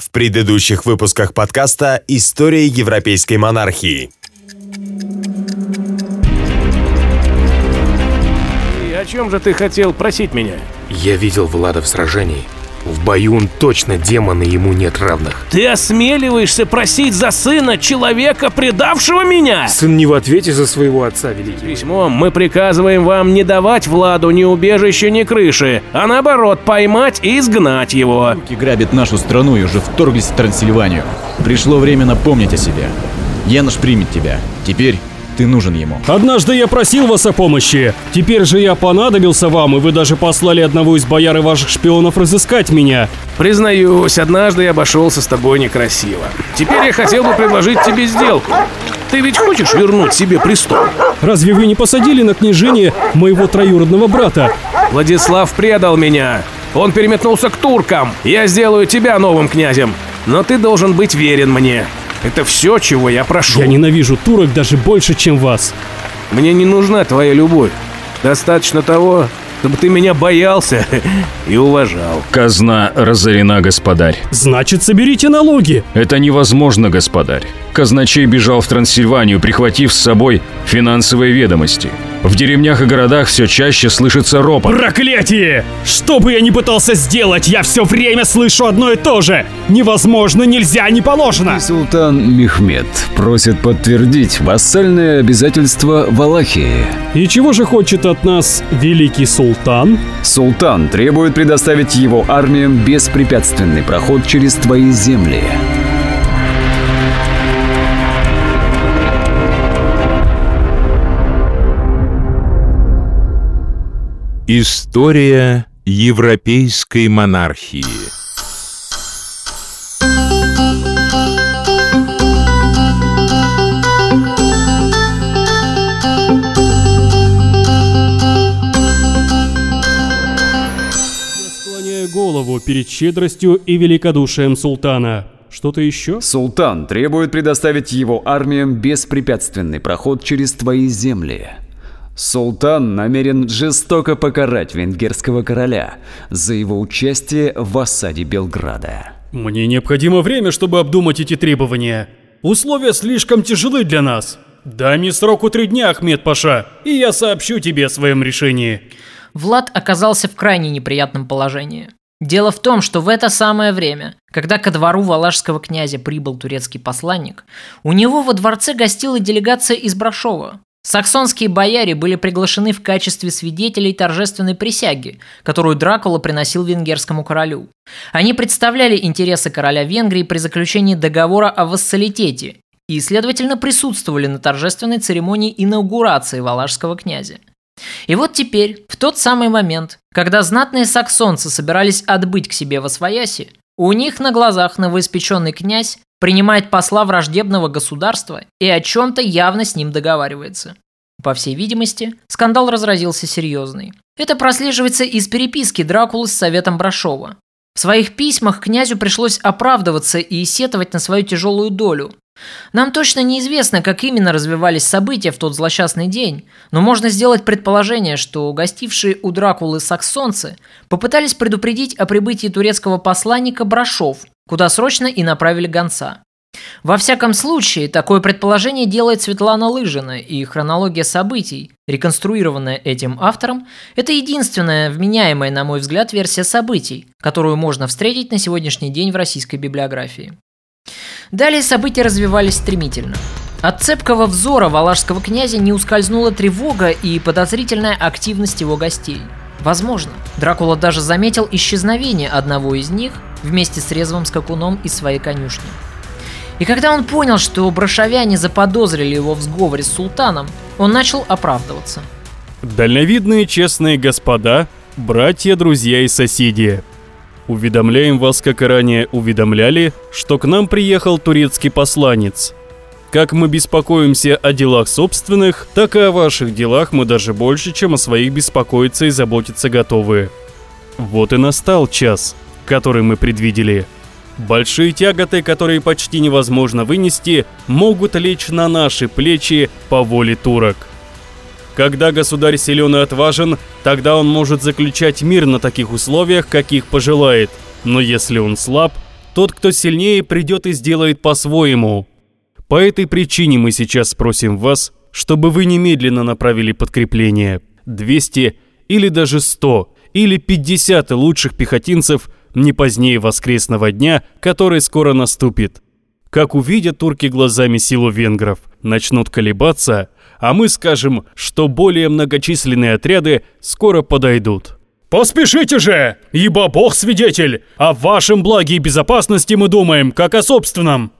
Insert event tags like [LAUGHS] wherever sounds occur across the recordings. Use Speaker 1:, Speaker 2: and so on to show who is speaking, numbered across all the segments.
Speaker 1: В предыдущих выпусках подкаста «История европейской монархии».
Speaker 2: И о чем же ты хотел просить меня?
Speaker 3: Я видел Влада в сражении. В бою он точно демон, и ему нет равных.
Speaker 2: Ты осмеливаешься просить за сына человека, предавшего меня?
Speaker 3: Сын не в ответе за своего отца, великий.
Speaker 2: Письмом мы приказываем вам не давать Владу ни убежища, ни крыши, а наоборот поймать и изгнать его.
Speaker 4: Турки грабят нашу страну и уже вторглись в Трансильванию. Пришло время напомнить о себе. Янош примет тебя. Теперь ты нужен ему.
Speaker 5: Однажды я просил вас о помощи. Теперь же я понадобился вам, и вы даже послали одного из бояр и ваших шпионов разыскать меня.
Speaker 2: Признаюсь, однажды я обошелся с тобой некрасиво. Теперь я хотел бы предложить тебе сделку. Ты ведь хочешь вернуть себе престол?
Speaker 5: Разве вы не посадили на княжение моего троюродного брата?
Speaker 2: Владислав предал меня. Он переметнулся к туркам. Я сделаю тебя новым князем. Но ты должен быть верен мне. Это все, чего я прошу.
Speaker 5: Я ненавижу турок даже больше, чем вас.
Speaker 2: Мне не нужна твоя любовь. Достаточно того, чтобы ты меня боялся [LAUGHS] и уважал.
Speaker 6: Казна разорена, господарь.
Speaker 5: Значит, соберите налоги.
Speaker 6: Это невозможно, господарь. Казначей бежал в Трансильванию, прихватив с собой финансовые ведомости. В деревнях и городах все чаще слышится ропот.
Speaker 5: Проклятие! Что бы я ни пытался сделать, я все время слышу одно и то же. Невозможно, нельзя, не положено.
Speaker 7: Султан Мехмед просит подтвердить вассальные обязательства Валахии.
Speaker 5: И чего же хочет от нас великий султан?
Speaker 7: Султан требует предоставить его армиям беспрепятственный проход через твои земли.
Speaker 8: История европейской монархии
Speaker 5: Склоняю голову перед щедростью и великодушием султана. Что-то еще?
Speaker 7: Султан требует предоставить его армиям беспрепятственный проход через твои земли. Султан намерен жестоко покарать венгерского короля за его участие в осаде Белграда.
Speaker 5: Мне необходимо время, чтобы обдумать эти требования. Условия слишком тяжелы для нас. Дай мне сроку три дня, Ахмед Паша, и я сообщу тебе о своем решении.
Speaker 9: Влад оказался в крайне неприятном положении. Дело в том, что в это самое время, когда ко двору валашского князя прибыл турецкий посланник, у него во дворце гостила делегация из Брашова. Саксонские бояре были приглашены в качестве свидетелей торжественной присяги, которую Дракула приносил венгерскому королю. Они представляли интересы короля Венгрии при заключении договора о вассалитете и, следовательно, присутствовали на торжественной церемонии инаугурации валашского князя. И вот теперь, в тот самый момент, когда знатные саксонцы собирались отбыть к себе во свояси, у них на глазах новоиспеченный князь принимает посла враждебного государства и о чем-то явно с ним договаривается. По всей видимости, скандал разразился серьезный. Это прослеживается из переписки Дракулы с советом Брашова. В своих письмах князю пришлось оправдываться и сетовать на свою тяжелую долю. Нам точно неизвестно, как именно развивались события в тот злосчастный день, но можно сделать предположение, что гостившие у Дракулы саксонцы попытались предупредить о прибытии турецкого посланника Брашов, куда срочно и направили гонца. Во всяком случае, такое предположение делает Светлана Лыжина, и хронология событий, реконструированная этим автором, это единственная вменяемая, на мой взгляд, версия событий, которую можно встретить на сегодняшний день в российской библиографии. Далее события развивались стремительно. От цепкого взора валашского князя не ускользнула тревога и подозрительная активность его гостей. Возможно, Дракула даже заметил исчезновение одного из них вместе с резвым скакуном из своей конюшни. И когда он понял, что брошавяне заподозрили его в сговоре с султаном, он начал оправдываться.
Speaker 5: Дальновидные честные господа, братья, друзья и соседи. Уведомляем вас, как и ранее уведомляли, что к нам приехал турецкий посланец. Как мы беспокоимся о делах собственных, так и о ваших делах мы даже больше, чем о своих беспокоиться и заботиться готовы. Вот и настал час, который мы предвидели. Большие тяготы, которые почти невозможно вынести, могут лечь на наши плечи по воле турок. Когда государь силен и отважен, тогда он может заключать мир на таких условиях, каких пожелает. Но если он слаб, тот, кто сильнее, придет и сделает по-своему. По этой причине мы сейчас спросим вас, чтобы вы немедленно направили подкрепление 200 или даже 100 или 50 лучших пехотинцев не позднее воскресного дня, который скоро наступит. Как увидят турки глазами силу венгров, начнут колебаться, а мы скажем, что более многочисленные отряды скоро подойдут. «Поспешите же, ибо Бог свидетель, о вашем благе и безопасности мы думаем, как о собственном!»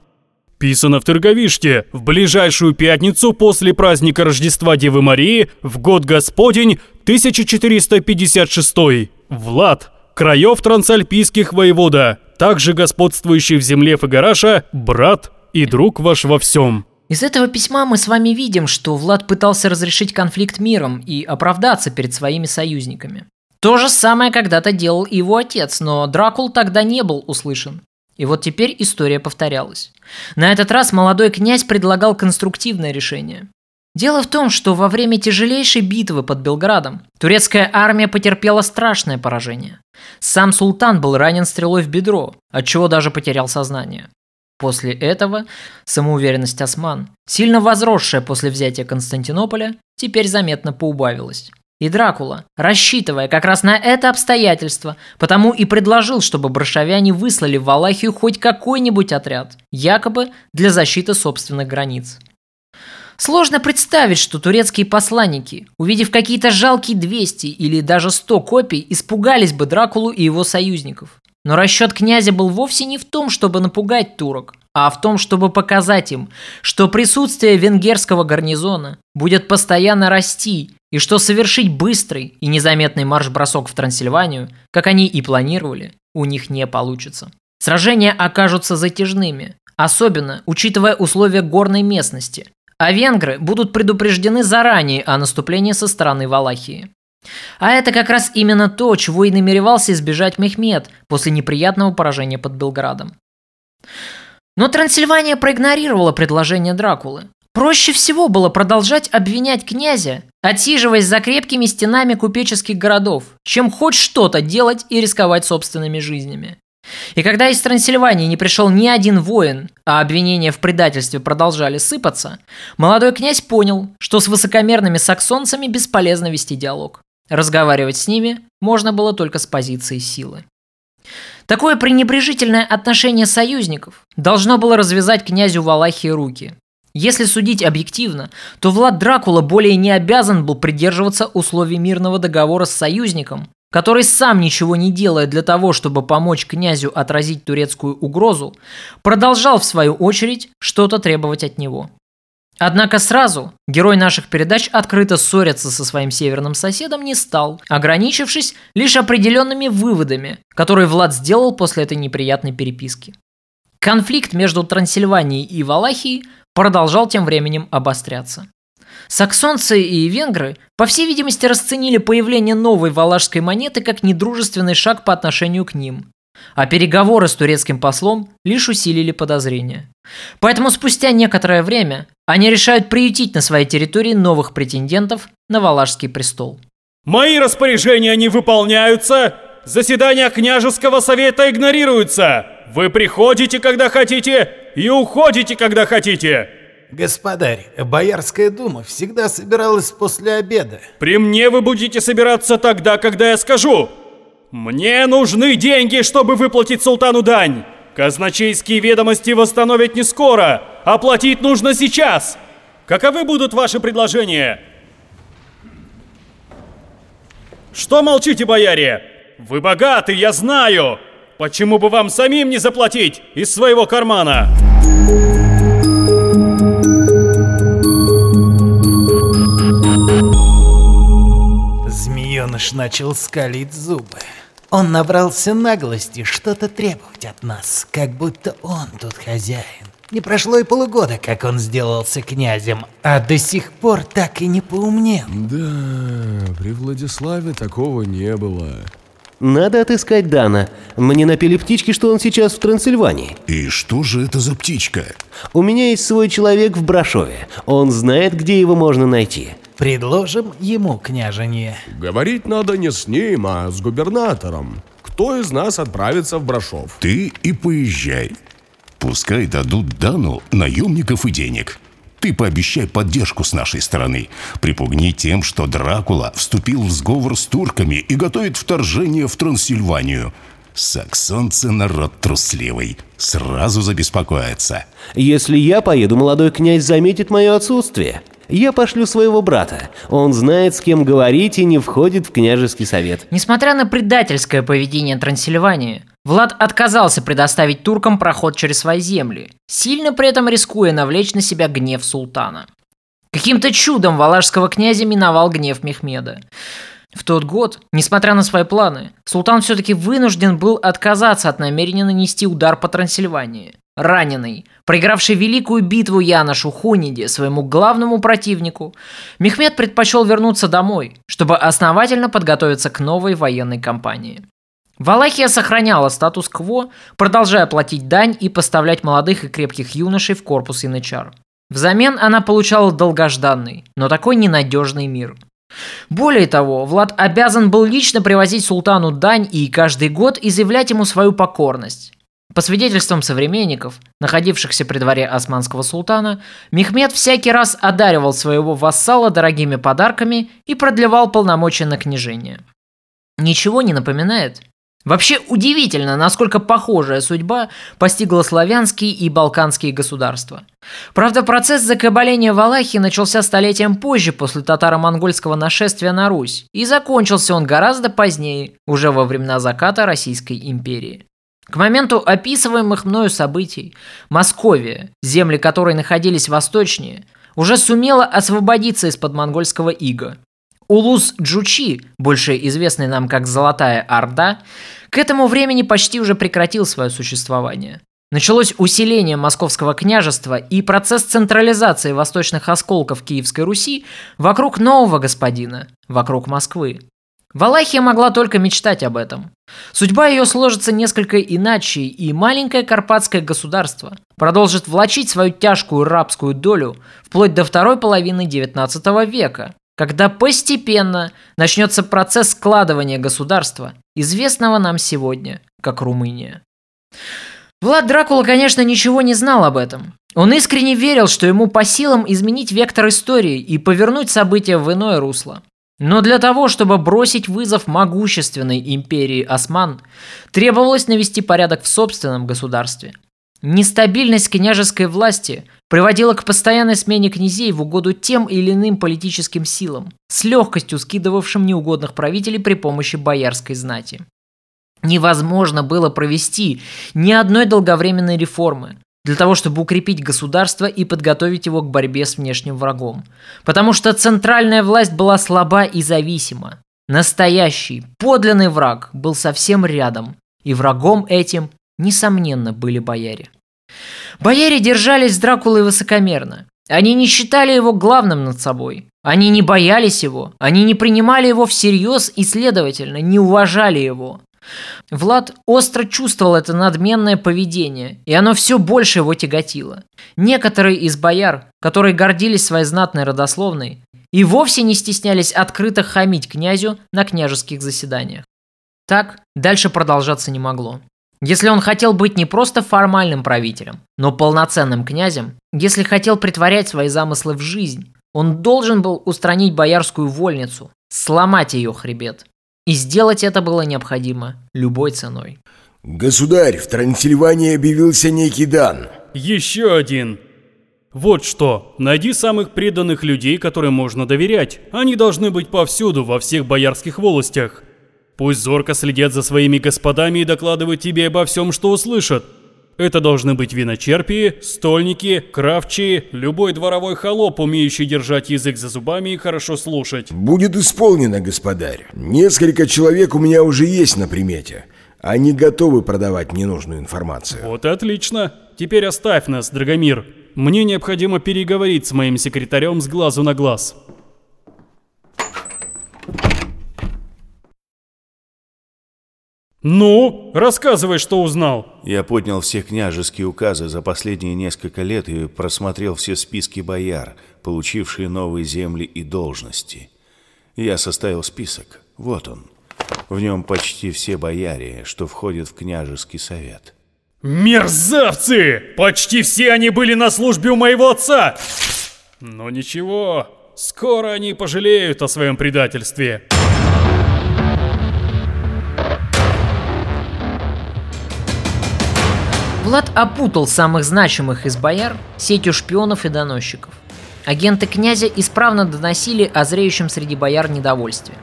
Speaker 5: Писано в Торговишке в ближайшую пятницу после праздника Рождества Девы Марии в год Господень 1456. Влад, краев трансальпийских воевода, также господствующий в земле Фагараша, брат и друг ваш во всем.
Speaker 9: Из этого письма мы с вами видим, что Влад пытался разрешить конфликт миром и оправдаться перед своими союзниками. То же самое когда-то делал и его отец, но Дракул тогда не был услышан. И вот теперь история повторялась. На этот раз молодой князь предлагал конструктивное решение. Дело в том, что во время тяжелейшей битвы под Белградом турецкая армия потерпела страшное поражение. Сам султан был ранен стрелой в бедро, отчего даже потерял сознание. После этого самоуверенность осман, сильно возросшая после взятия Константинополя, теперь заметно поубавилась. И Дракула, рассчитывая как раз на это обстоятельство, потому и предложил, чтобы брашавяне выслали в Валахию хоть какой-нибудь отряд, якобы для защиты собственных границ. Сложно представить, что турецкие посланники, увидев какие-то жалкие 200 или даже 100 копий, испугались бы Дракулу и его союзников. Но расчет князя был вовсе не в том, чтобы напугать турок, а в том, чтобы показать им, что присутствие венгерского гарнизона будет постоянно расти и что совершить быстрый и незаметный марш-бросок в Трансильванию, как они и планировали, у них не получится. Сражения окажутся затяжными, особенно учитывая условия горной местности, а венгры будут предупреждены заранее о наступлении со стороны Валахии. А это как раз именно то, чего и намеревался избежать Мехмед после неприятного поражения под Белградом. Но Трансильвания проигнорировала предложение Дракулы. Проще всего было продолжать обвинять князя, отсиживаясь за крепкими стенами купеческих городов, чем хоть что-то делать и рисковать собственными жизнями. И когда из Трансильвании не пришел ни один воин, а обвинения в предательстве продолжали сыпаться, молодой князь понял, что с высокомерными саксонцами бесполезно вести диалог. Разговаривать с ними можно было только с позиции силы. Такое пренебрежительное отношение союзников должно было развязать князю Валахии руки. Если судить объективно, то Влад Дракула более не обязан был придерживаться условий мирного договора с союзником, который сам ничего не делая для того, чтобы помочь князю отразить турецкую угрозу, продолжал в свою очередь что-то требовать от него. Однако сразу герой наших передач открыто ссориться со своим северным соседом не стал, ограничившись лишь определенными выводами, которые Влад сделал после этой неприятной переписки. Конфликт между Трансильванией и Валахией продолжал тем временем обостряться. Саксонцы и венгры, по всей видимости, расценили появление новой валашской монеты как недружественный шаг по отношению к ним, а переговоры с турецким послом лишь усилили подозрения. Поэтому спустя некоторое время они решают приютить на своей территории новых претендентов на Валашский престол.
Speaker 5: Мои распоряжения не выполняются, заседания княжеского совета игнорируются. Вы приходите, когда хотите, и уходите, когда хотите.
Speaker 10: Господарь, Боярская дума всегда собиралась после обеда.
Speaker 5: При мне вы будете собираться тогда, когда я скажу. Мне нужны деньги, чтобы выплатить султану дань. Казначейские ведомости восстановят не скоро, оплатить а нужно сейчас. Каковы будут ваши предложения? Что молчите, бояре? Вы богаты, я знаю. Почему бы вам самим не заплатить из своего кармана?
Speaker 10: Змееныш начал скалить зубы. Он набрался наглости что-то требовать от нас, как будто он тут хозяин. Не прошло и полугода, как он сделался князем, а до сих пор так и не поумнел.
Speaker 11: Да, при Владиславе такого не было.
Speaker 12: Надо отыскать Дана. Мне напели птички, что он сейчас в Трансильвании.
Speaker 11: И что же это за птичка?
Speaker 12: У меня есть свой человек в Брашове. Он знает, где его можно найти.
Speaker 10: Предложим ему, княжение.
Speaker 11: Говорить надо не с ним, а с губернатором. кто из нас отправится в Брашов.
Speaker 13: Ты и поезжай. Пускай дадут Дану наемников и денег. Ты пообещай поддержку с нашей стороны. Припугни тем, что Дракула вступил в сговор с турками и готовит вторжение в Трансильванию. Саксонцы народ трусливый. Сразу забеспокоятся.
Speaker 12: Если я поеду, молодой князь заметит мое отсутствие. Я пошлю своего брата. Он знает, с кем говорить и не входит в княжеский совет.
Speaker 9: Несмотря на предательское поведение Трансильвании, Влад отказался предоставить туркам проход через свои земли, сильно при этом рискуя навлечь на себя гнев султана. Каким-то чудом валашского князя миновал гнев Мехмеда. В тот год, несмотря на свои планы, султан все-таки вынужден был отказаться от намерения нанести удар по Трансильвании. Раненый, проигравший великую битву Яношу Хуниде своему главному противнику, Мехмед предпочел вернуться домой, чтобы основательно подготовиться к новой военной кампании. Валахия сохраняла статус-кво, продолжая платить дань и поставлять молодых и крепких юношей в корпус Янычар. Взамен она получала долгожданный, но такой ненадежный мир. Более того, Влад обязан был лично привозить султану дань и каждый год изъявлять ему свою покорность. По свидетельствам современников, находившихся при дворе османского султана, Мехмед всякий раз одаривал своего вассала дорогими подарками и продлевал полномочия на княжение. Ничего не напоминает? Вообще удивительно, насколько похожая судьба постигла славянские и балканские государства. Правда, процесс закабаления Валахии начался столетием позже после татаро-монгольского нашествия на Русь, и закончился он гораздо позднее, уже во времена заката Российской империи. К моменту описываемых мною событий Московия, земли которой находились восточнее, уже сумела освободиться из-под монгольского ига. Улус Джучи, больше известный нам как Золотая Орда, к этому времени почти уже прекратил свое существование. Началось усиление московского княжества и процесс централизации восточных осколков Киевской Руси вокруг нового господина, вокруг Москвы. Валахия могла только мечтать об этом. Судьба ее сложится несколько иначе, и маленькое карпатское государство продолжит влачить свою тяжкую рабскую долю вплоть до второй половины XIX века, когда постепенно начнется процесс складывания государства, известного нам сегодня как Румыния. Влад Дракула, конечно, ничего не знал об этом. Он искренне верил, что ему по силам изменить вектор истории и повернуть события в иное русло. Но для того, чтобы бросить вызов могущественной империи Осман, требовалось навести порядок в собственном государстве. Нестабильность княжеской власти приводила к постоянной смене князей в угоду тем или иным политическим силам, с легкостью скидывавшим неугодных правителей при помощи боярской знати. Невозможно было провести ни одной долговременной реформы, для того, чтобы укрепить государство и подготовить его к борьбе с внешним врагом. Потому что центральная власть была слаба и зависима. Настоящий, подлинный враг был совсем рядом, и врагом этим, несомненно, были бояре. Бояре держались с Дракулой высокомерно. Они не считали его главным над собой. Они не боялись его, они не принимали его всерьез и, следовательно, не уважали его. Влад остро чувствовал это надменное поведение, и оно все больше его тяготило. Некоторые из бояр, которые гордились своей знатной родословной, и вовсе не стеснялись открыто хамить князю на княжеских заседаниях. Так дальше продолжаться не могло. Если он хотел быть не просто формальным правителем, но полноценным князем, если хотел притворять свои замыслы в жизнь, он должен был устранить боярскую вольницу, сломать ее хребет. И сделать это было необходимо любой ценой.
Speaker 14: Государь, в Трансильвании объявился некий Дан.
Speaker 5: Еще один. Вот что, найди самых преданных людей, которым можно доверять. Они должны быть повсюду, во всех боярских волостях. Пусть зорко следят за своими господами и докладывают тебе обо всем, что услышат. Это должны быть виночерпии, стольники, кравчие, любой дворовой холоп, умеющий держать язык за зубами и хорошо слушать.
Speaker 14: Будет исполнено, господарь. Несколько человек у меня уже есть на примете. Они готовы продавать ненужную информацию.
Speaker 5: Вот и отлично. Теперь оставь нас, Драгомир. Мне необходимо переговорить с моим секретарем с глазу на глаз. «Ну, рассказывай, что узнал!»
Speaker 15: Я поднял все княжеские указы за последние несколько лет и просмотрел все списки бояр, получившие новые земли и должности. Я составил список. Вот он. В нем почти все бояре, что входят в княжеский совет.
Speaker 5: Мерзавцы! Почти все они были на службе у моего отца! Но ничего, скоро они пожалеют о своем предательстве.
Speaker 9: Влад опутал самых значимых из бояр сетью шпионов и доносчиков. Агенты князя исправно доносили о зреющем среди бояр недовольстве.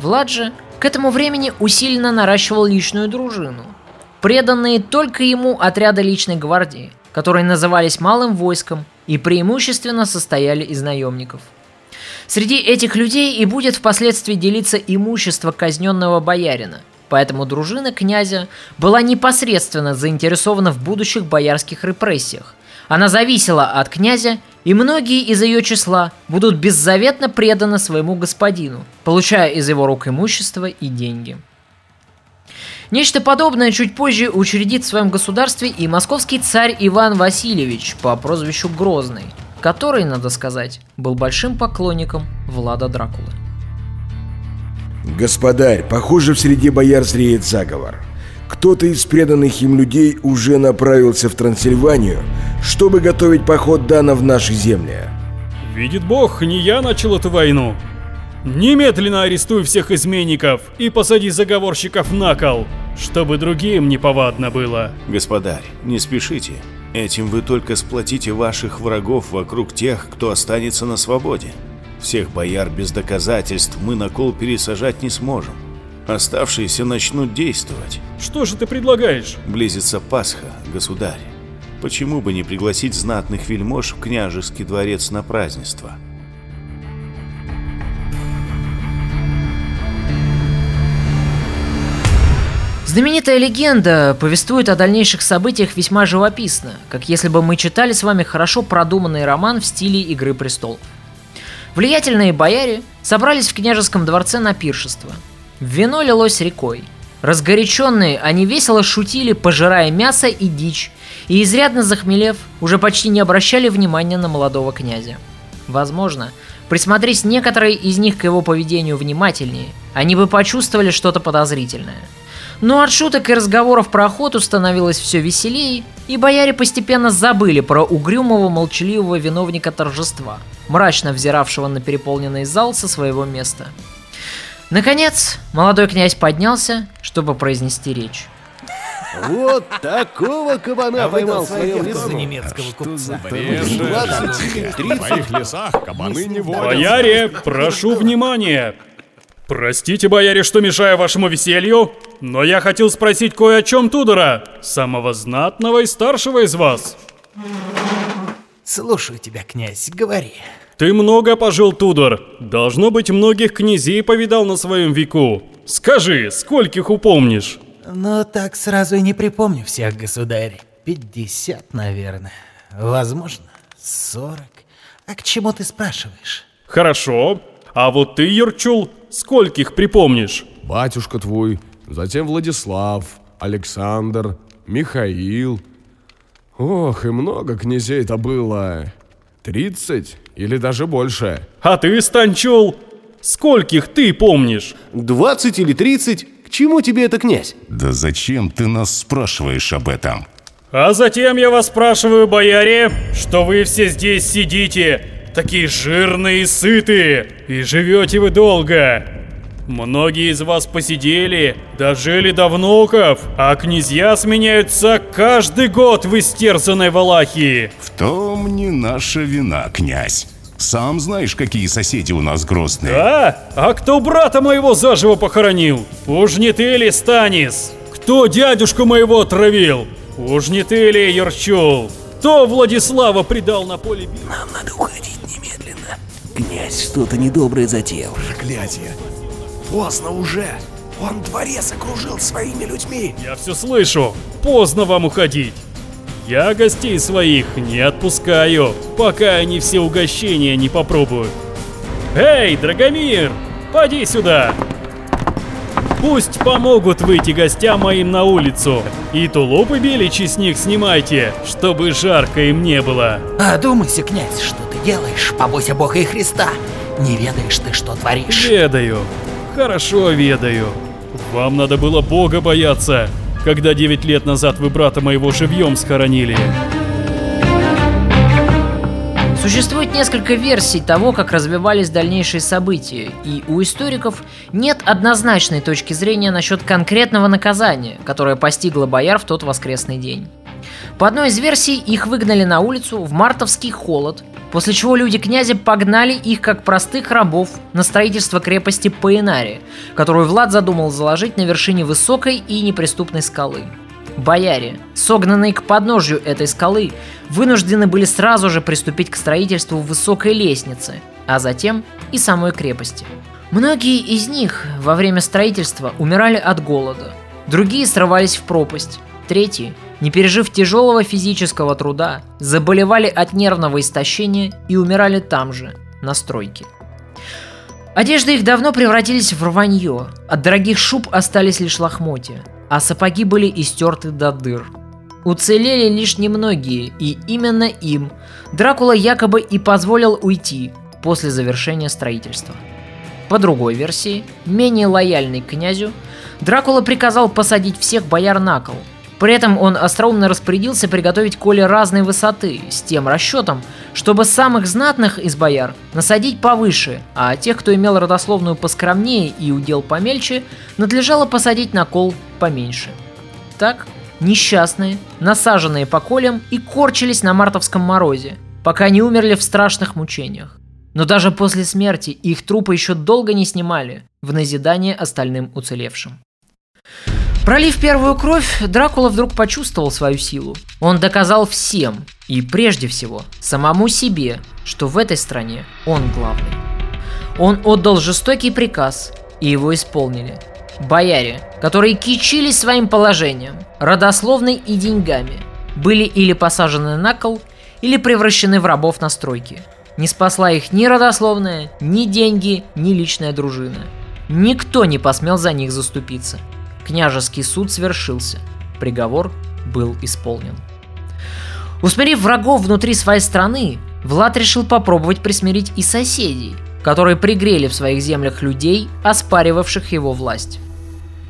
Speaker 9: Влад же к этому времени усиленно наращивал личную дружину. Преданные только ему отряды личной гвардии, которые назывались малым войском и преимущественно состояли из наемников. Среди этих людей и будет впоследствии делиться имущество казненного боярина – Поэтому дружина князя была непосредственно заинтересована в будущих боярских репрессиях. Она зависела от князя, и многие из ее числа будут беззаветно преданы своему господину, получая из его рук имущество и деньги. Нечто подобное чуть позже учредит в своем государстве и московский царь Иван Васильевич по прозвищу Грозный, который, надо сказать, был большим поклонником Влада Дракулы.
Speaker 14: Господарь, похоже, в среде бояр зреет заговор. Кто-то из преданных им людей уже направился в Трансильванию, чтобы готовить поход Дана в наши земли.
Speaker 5: Видит бог, не я начал эту войну. Немедленно арестуй всех изменников и посади заговорщиков на кол, чтобы другим не повадно было.
Speaker 15: Господарь, не спешите. Этим вы только сплотите ваших врагов вокруг тех, кто останется на свободе. Всех бояр без доказательств мы на кол пересажать не сможем. Оставшиеся начнут действовать.
Speaker 5: Что же ты предлагаешь?
Speaker 15: Близится Пасха, государь. Почему бы не пригласить знатных вельмож в княжеский дворец на празднество?
Speaker 9: Знаменитая легенда повествует о дальнейших событиях весьма живописно, как если бы мы читали с вами хорошо продуманный роман в стиле «Игры престолов». Влиятельные бояре собрались в княжеском дворце на пиршество. Вино лилось рекой. Разгоряченные, они весело шутили, пожирая мясо и дичь, и изрядно захмелев, уже почти не обращали внимания на молодого князя. Возможно, присмотрись некоторые из них к его поведению внимательнее, они бы почувствовали что-то подозрительное – но от шуток и разговоров про охоту становилось все веселее, и бояре постепенно забыли про угрюмого молчаливого виновника торжества, мрачно взиравшего на переполненный зал со своего места. Наконец, молодой князь поднялся, чтобы произнести речь.
Speaker 12: Вот такого кабана
Speaker 10: а
Speaker 12: поймал в
Speaker 10: своем
Speaker 12: лесу.
Speaker 10: немецкого купца.
Speaker 8: В моих лесах кабаны не водятся.
Speaker 5: Бояре, прошу внимания! Простите, бояре, что мешаю вашему веселью, но я хотел спросить кое о чем Тудора, самого знатного и старшего из вас.
Speaker 10: Слушаю тебя, князь, говори.
Speaker 5: Ты много пожил, Тудор. Должно быть, многих князей повидал на своем веку. Скажи, скольких упомнишь?
Speaker 10: Но так сразу и не припомню всех, государь. 50, наверное. Возможно, 40. А к чему ты спрашиваешь?
Speaker 5: Хорошо. А вот ты, Юрчул, скольких припомнишь?
Speaker 11: Батюшка твой, затем Владислав, Александр, Михаил. Ох, и много князей-то было. Тридцать или даже больше.
Speaker 5: А ты, Станчул, скольких ты помнишь?
Speaker 12: 20 или 30? К чему тебе это, князь?
Speaker 13: Да зачем ты нас спрашиваешь об этом?
Speaker 5: А затем я вас спрашиваю, бояре, что вы все здесь сидите, такие жирные и сытые, и живете вы долго. Многие из вас посидели, дожили до внуков, а князья сменяются каждый год в истерзанной Валахии.
Speaker 13: В том не наша вина, князь. Сам знаешь, какие соседи у нас грозные.
Speaker 5: Да? А кто брата моего заживо похоронил? Уж не ты ли, Станис? Кто дядюшку моего отравил? Уж не ты ли, Ярчул? Кто Владислава предал на поле битвы?
Speaker 12: Нам надо уходить. Князь что-то недоброе затеял.
Speaker 16: Проклятие. Поздно уже. Он дворец окружил своими людьми.
Speaker 5: Я все слышу. Поздно вам уходить. Я гостей своих не отпускаю, пока они все угощения не попробуют. Эй, Драгомир, поди сюда. Пусть помогут выйти гостям моим на улицу. И тулупы беличьи с них снимайте, чтобы жарко им не было.
Speaker 10: Одумайся, князь, что ты делаешь? Побойся Бога и Христа. Не ведаешь ты, что творишь.
Speaker 5: Ведаю. Хорошо ведаю. Вам надо было Бога бояться, когда 9 лет назад вы брата моего живьем схоронили.
Speaker 9: Существует несколько версий того, как развивались дальнейшие события, и у историков нет однозначной точки зрения насчет конкретного наказания, которое постигло бояр в тот воскресный день. По одной из версий, их выгнали на улицу в мартовский холод, после чего люди князя погнали их как простых рабов на строительство крепости Паинари, которую Влад задумал заложить на вершине высокой и неприступной скалы. Бояре, согнанные к подножью этой скалы, вынуждены были сразу же приступить к строительству высокой лестницы, а затем и самой крепости. Многие из них во время строительства умирали от голода, другие срывались в пропасть, третьи, не пережив тяжелого физического труда, заболевали от нервного истощения и умирали там же, на стройке. Одежды их давно превратились в рванье, от дорогих шуб остались лишь лохмотья, а сапоги были истерты до дыр. Уцелели лишь немногие, и именно им Дракула якобы и позволил уйти после завершения строительства. По другой версии, менее лояльный князю, Дракула приказал посадить всех бояр на кол – при этом он остроумно распорядился приготовить коли разной высоты, с тем расчетом, чтобы самых знатных из бояр насадить повыше, а тех, кто имел родословную поскромнее и удел помельче, надлежало посадить на кол поменьше. Так, несчастные, насаженные по колям и корчились на мартовском морозе, пока не умерли в страшных мучениях. Но даже после смерти их трупы еще долго не снимали, в назидание остальным уцелевшим. Пролив первую кровь, Дракула вдруг почувствовал свою силу. Он доказал всем, и прежде всего самому себе, что в этой стране он главный. Он отдал жестокий приказ, и его исполнили. Бояре, которые кичились своим положением, родословной и деньгами, были или посажены на кол, или превращены в рабов на стройке. Не спасла их ни родословная, ни деньги, ни личная дружина. Никто не посмел за них заступиться – Княжеский суд свершился. Приговор был исполнен. Усмирив врагов внутри своей страны, Влад решил попробовать присмирить и соседей, которые пригрели в своих землях людей, оспаривавших его власть.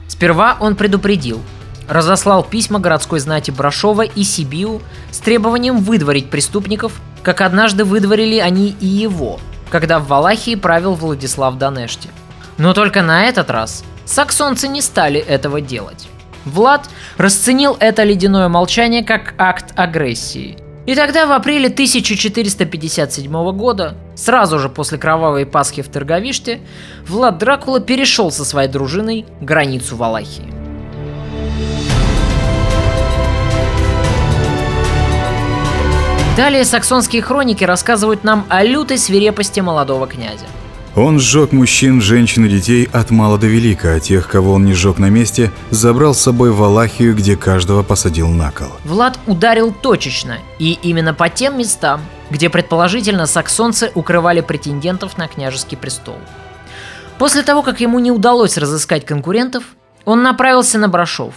Speaker 9: Сперва он предупредил, разослал письма городской знати Брашова и Сибиу с требованием выдворить преступников, как однажды выдворили они и его, когда в Валахии правил Владислав Данешти. Но только на этот раз Саксонцы не стали этого делать. Влад расценил это ледяное молчание как акт агрессии. И тогда в апреле 1457 года, сразу же после кровавой Пасхи в Терговиште, Влад Дракула перешел со своей дружиной границу Валахии. Далее саксонские хроники рассказывают нам о лютой свирепости молодого князя.
Speaker 17: Он сжег мужчин, женщин и детей от мала до велика, а тех, кого он не сжег на месте, забрал с собой в Алахию, где каждого посадил на кол.
Speaker 9: Влад ударил точечно, и именно по тем местам, где предположительно саксонцы укрывали претендентов на княжеский престол. После того, как ему не удалось разыскать конкурентов, он направился на Брашов.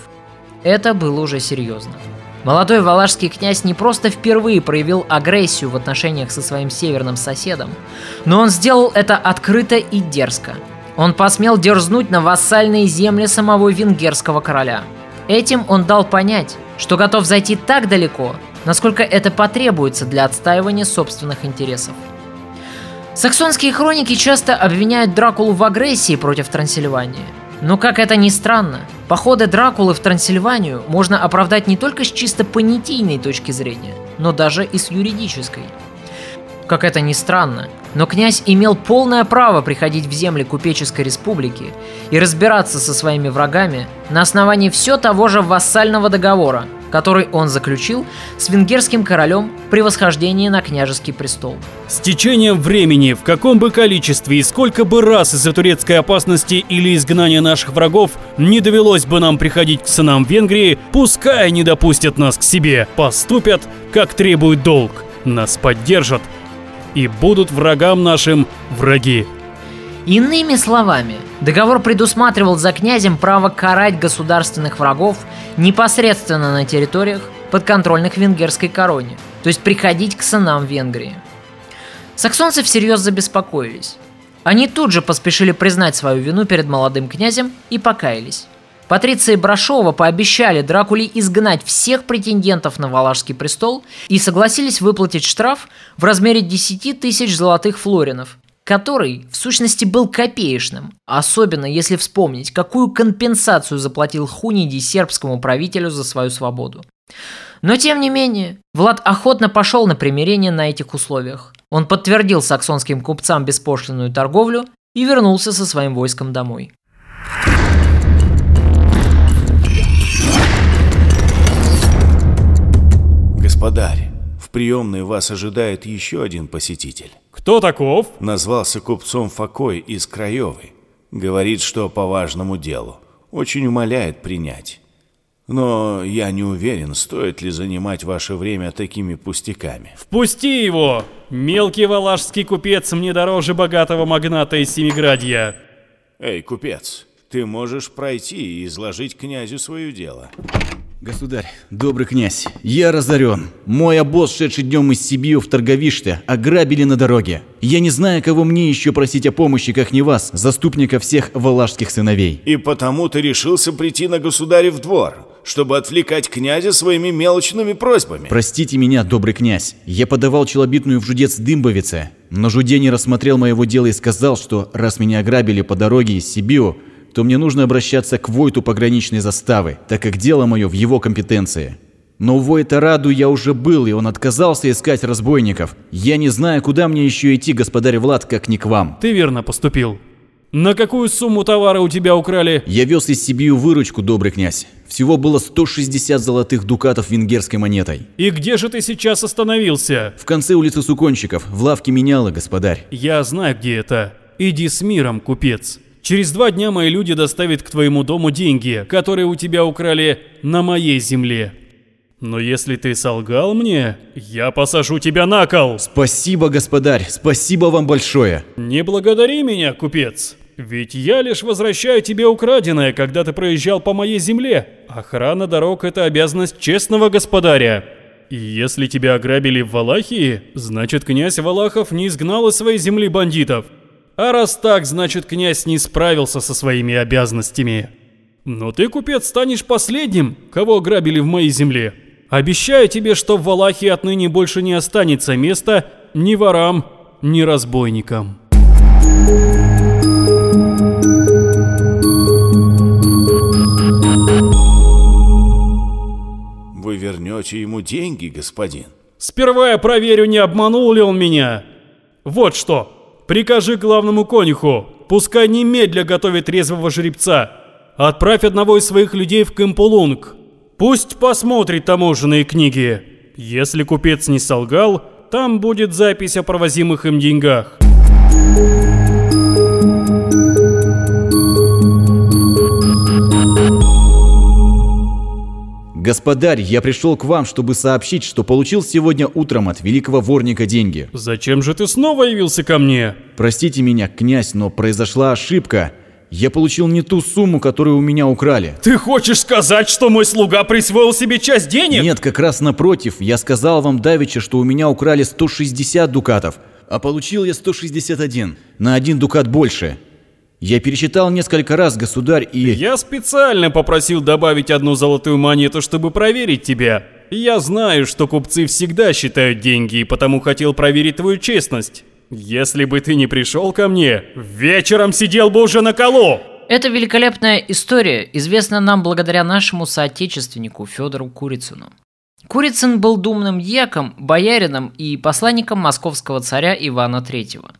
Speaker 9: Это было уже серьезно. Молодой валашский князь не просто впервые проявил агрессию в отношениях со своим северным соседом, но он сделал это открыто и дерзко. Он посмел дерзнуть на вассальные земли самого венгерского короля. Этим он дал понять, что готов зайти так далеко, насколько это потребуется для отстаивания собственных интересов. Саксонские хроники часто обвиняют Дракулу в агрессии против Трансильвании – но как это ни странно, походы Дракулы в Трансильванию можно оправдать не только с чисто понятийной точки зрения, но даже и с юридической. Как это ни странно, но князь имел полное право приходить в земли Купеческой Республики и разбираться со своими врагами на основании все того же вассального договора, который он заключил с венгерским королем при восхождении на княжеский престол.
Speaker 5: С течением времени, в каком бы количестве и сколько бы раз из-за турецкой опасности или изгнания наших врагов не довелось бы нам приходить к сынам Венгрии, пускай не допустят нас к себе, поступят, как требует долг, нас поддержат и будут врагам нашим враги.
Speaker 9: Иными словами, договор предусматривал за князем право карать государственных врагов непосредственно на территориях, подконтрольных венгерской короне, то есть приходить к сынам Венгрии. Саксонцы всерьез забеспокоились. Они тут же поспешили признать свою вину перед молодым князем и покаялись. Патриции Брашова пообещали Дракуле изгнать всех претендентов на Валашский престол и согласились выплатить штраф в размере 10 тысяч золотых флоринов, который в сущности был копеечным, особенно если вспомнить, какую компенсацию заплатил Хуниди сербскому правителю за свою свободу. Но тем не менее, Влад охотно пошел на примирение на этих условиях. Он подтвердил саксонским купцам беспошлинную торговлю и вернулся со своим войском домой.
Speaker 15: Господарь, в приемной вас ожидает еще один посетитель.
Speaker 5: Кто таков?
Speaker 15: Назвался купцом Факой из Краевой. Говорит, что по важному делу. Очень умоляет принять. Но я не уверен, стоит ли занимать ваше время такими пустяками.
Speaker 5: Впусти его! Мелкий валашский купец мне дороже богатого магната из Семиградья.
Speaker 15: Эй, купец, ты можешь пройти и изложить князю свое дело.
Speaker 4: Государь, добрый князь, я разорен. Мой обоз, шедший днем из Сибиу в Торговиште, ограбили на дороге. Я не знаю, кого мне еще просить о помощи, как не вас, заступника всех валашских сыновей.
Speaker 15: И потому ты решился прийти на государев двор, чтобы отвлекать князя своими мелочными просьбами.
Speaker 4: Простите меня, добрый князь, я подавал челобитную в жудец Дымбовице, но жуде не рассмотрел моего дела и сказал, что раз меня ограбили по дороге из Сибиу, то мне нужно обращаться к Войту пограничной заставы, так как дело мое в его компетенции. Но у Войта Раду я уже был, и он отказался искать разбойников. Я не знаю, куда мне еще идти, господарь Влад, как не к вам.
Speaker 5: Ты верно поступил. На какую сумму товара у тебя украли?
Speaker 4: Я вез из Сибию выручку, добрый князь. Всего было 160 золотых дукатов венгерской монетой.
Speaker 5: И где же ты сейчас остановился?
Speaker 4: В конце улицы Сукончиков, в лавке меняла, господарь.
Speaker 5: Я знаю, где это. Иди с миром, купец. Через два дня мои люди доставят к твоему дому деньги, которые у тебя украли на моей земле. Но если ты солгал мне, я посажу тебя на кол.
Speaker 4: Спасибо, господарь, спасибо вам большое.
Speaker 5: Не благодари меня, купец. Ведь я лишь возвращаю тебе украденное, когда ты проезжал по моей земле. Охрана дорог – это обязанность честного господаря. И если тебя ограбили в Валахии, значит князь Валахов не изгнал из своей земли бандитов. А раз так, значит князь не справился со своими обязанностями. Но ты, купец, станешь последним, кого ограбили в моей земле. Обещаю тебе, что в Валахии отныне больше не останется места ни ворам, ни разбойникам.
Speaker 15: Вы вернете ему деньги, господин?
Speaker 5: Сперва я проверю, не обманул ли он меня. Вот что, прикажи главному конюху, пускай немедля готовит резвого жеребца. Отправь одного из своих людей в Кэмпулунг. Пусть посмотрит таможенные книги. Если купец не солгал, там будет запись о провозимых им деньгах.
Speaker 4: Господарь, я пришел к вам, чтобы сообщить, что получил сегодня утром от великого ворника деньги.
Speaker 5: Зачем же ты снова явился ко мне?
Speaker 4: Простите меня, князь, но произошла ошибка. Я получил не ту сумму, которую у меня украли.
Speaker 5: Ты хочешь сказать, что мой слуга присвоил себе часть денег?
Speaker 4: Нет, как раз напротив. Я сказал вам давеча, что у меня украли 160 дукатов, а получил я 161. На один дукат больше. Я пересчитал несколько раз, государь, и...
Speaker 5: Я специально попросил добавить одну золотую монету, чтобы проверить тебя. Я знаю, что купцы всегда считают деньги, и потому хотел проверить твою честность. Если бы ты не пришел ко мне, вечером сидел бы уже на колу.
Speaker 9: Эта великолепная история известна нам благодаря нашему соотечественнику Федору Курицыну. Курицын был думным дьяком, боярином и посланником московского царя Ивана III.